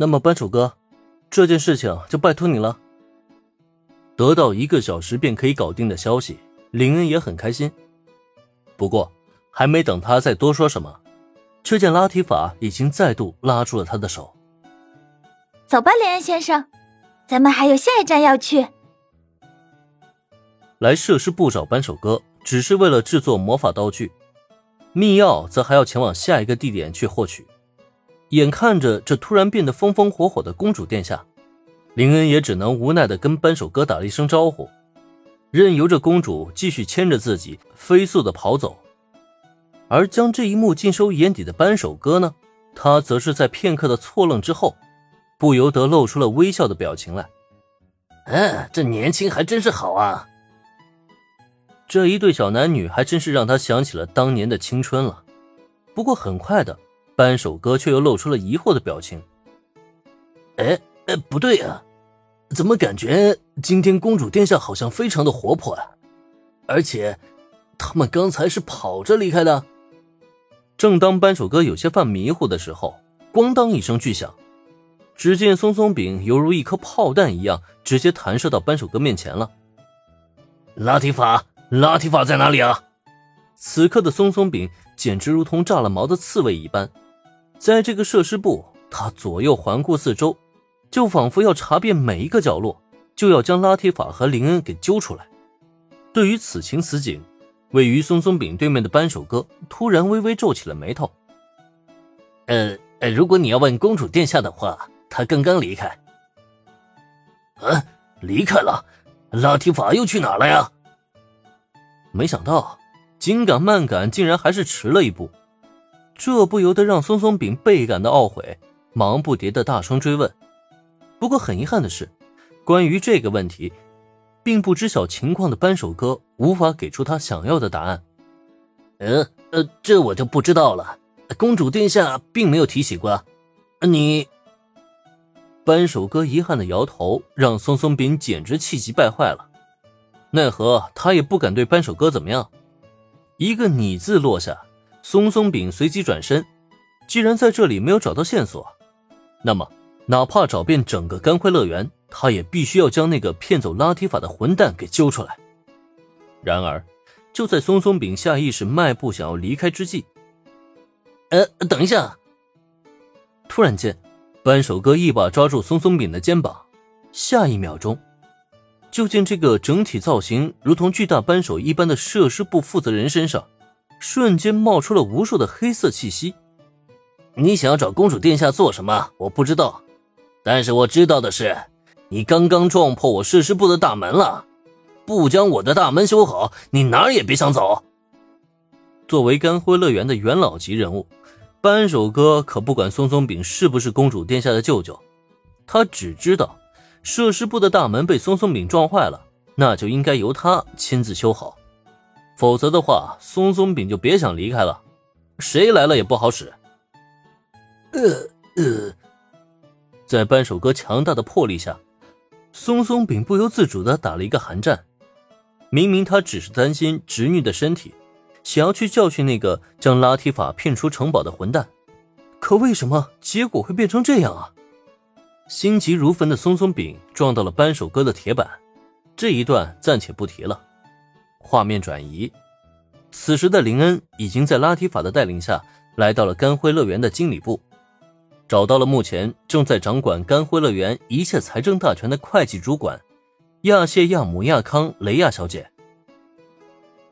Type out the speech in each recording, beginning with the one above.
那么扳手哥，这件事情就拜托你了。得到一个小时便可以搞定的消息，林恩也很开心。不过，还没等他再多说什么，却见拉提法已经再度拉住了他的手。走吧，林恩先生，咱们还有下一站要去。来设施部找扳手哥，只是为了制作魔法道具，密钥则还要前往下一个地点去获取。眼看着这突然变得风风火火的公主殿下，林恩也只能无奈的跟扳手哥打了一声招呼，任由着公主继续牵着自己飞速的跑走。而将这一幕尽收眼底的扳手哥呢，他则是在片刻的错愣之后，不由得露出了微笑的表情来。嗯，这年轻还真是好啊。这一对小男女还真是让他想起了当年的青春了。不过很快的，扳手哥却又露出了疑惑的表情。哎哎，不对啊，怎么感觉今天公主殿下好像非常的活泼啊？而且，他们刚才是跑着离开的。正当扳手哥有些犯迷糊的时候，咣当一声巨响，只见松松饼犹如一颗炮弹一样，直接弹射到扳手哥面前了。拉提法。拉提法在哪里啊？此刻的松松饼简直如同炸了毛的刺猬一般，在这个设施部，他左右环顾四周，就仿佛要查遍每一个角落，就要将拉提法和林恩给揪出来。对于此情此景，位于松松饼对面的扳手哥突然微微皱起了眉头。呃，如果你要问公主殿下的话，他刚刚离开。啊，离开了？拉提法又去哪了呀？没想到，紧赶慢赶，竟然还是迟了一步，这不由得让松松饼倍感的懊悔，忙不迭的大声追问。不过很遗憾的是，关于这个问题，并不知晓情况的扳手哥无法给出他想要的答案。嗯呃，这我就不知道了。公主殿下并没有提起过。你，扳手哥遗憾的摇头，让松松饼简直气急败坏了。奈何他也不敢对扳手哥怎么样，一个“你”字落下，松松饼随即转身。既然在这里没有找到线索，那么哪怕找遍整个干辉乐园，他也必须要将那个骗走拉提法的混蛋给揪出来。然而，就在松松饼下意识迈步想要离开之际，呃，等一下！突然间，扳手哥一把抓住松松饼的肩膀，下一秒钟。就见这个整体造型如同巨大扳手一般的设施部负责人身上，瞬间冒出了无数的黑色气息。你想要找公主殿下做什么？我不知道，但是我知道的是，你刚刚撞破我设施部的大门了。不将我的大门修好，你哪儿也别想走。作为干辉乐园的元老级人物，扳手哥可不管松松饼是不是公主殿下的舅舅，他只知道。设施部的大门被松松饼撞坏了，那就应该由他亲自修好，否则的话，松松饼就别想离开了，谁来了也不好使。呃呃，在扳手哥强大的魄力下，松松饼不由自主的打了一个寒战。明明他只是担心侄女的身体，想要去教训那个将拉提法骗出城堡的混蛋，可为什么结果会变成这样啊？心急如焚的松松饼撞到了扳手哥的铁板，这一段暂且不提了。画面转移，此时的林恩已经在拉提法的带领下来到了干辉乐园的经理部，找到了目前正在掌管干辉乐园一切财政大权的会计主管亚谢亚姆亚康雷亚小姐。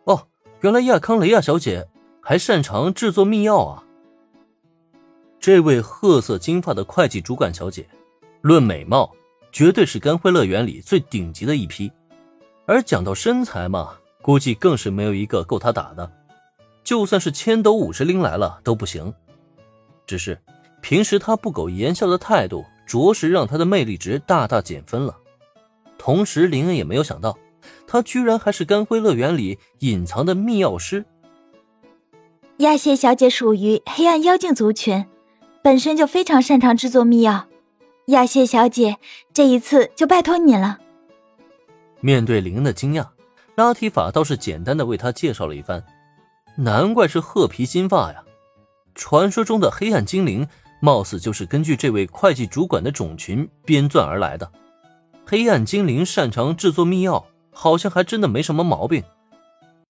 哦，原来亚康雷亚小姐还擅长制作密钥啊！这位褐色金发的会计主管小姐。论美貌，绝对是干辉乐园里最顶级的一批，而讲到身材嘛，估计更是没有一个够他打的。就算是千斗五十铃来了都不行。只是平时他不苟言笑的态度，着实让他的魅力值大大减分了。同时，林恩也没有想到，他居然还是甘辉乐园里隐藏的密钥师。亚谢小姐属于黑暗妖精族群，本身就非常擅长制作密钥。亚谢小姐，这一次就拜托你了。面对林恩的惊讶，拉提法倒是简单的为他介绍了一番。难怪是褐皮金发呀！传说中的黑暗精灵貌似就是根据这位会计主管的种群编撰而来的。黑暗精灵擅长制作密钥，好像还真的没什么毛病。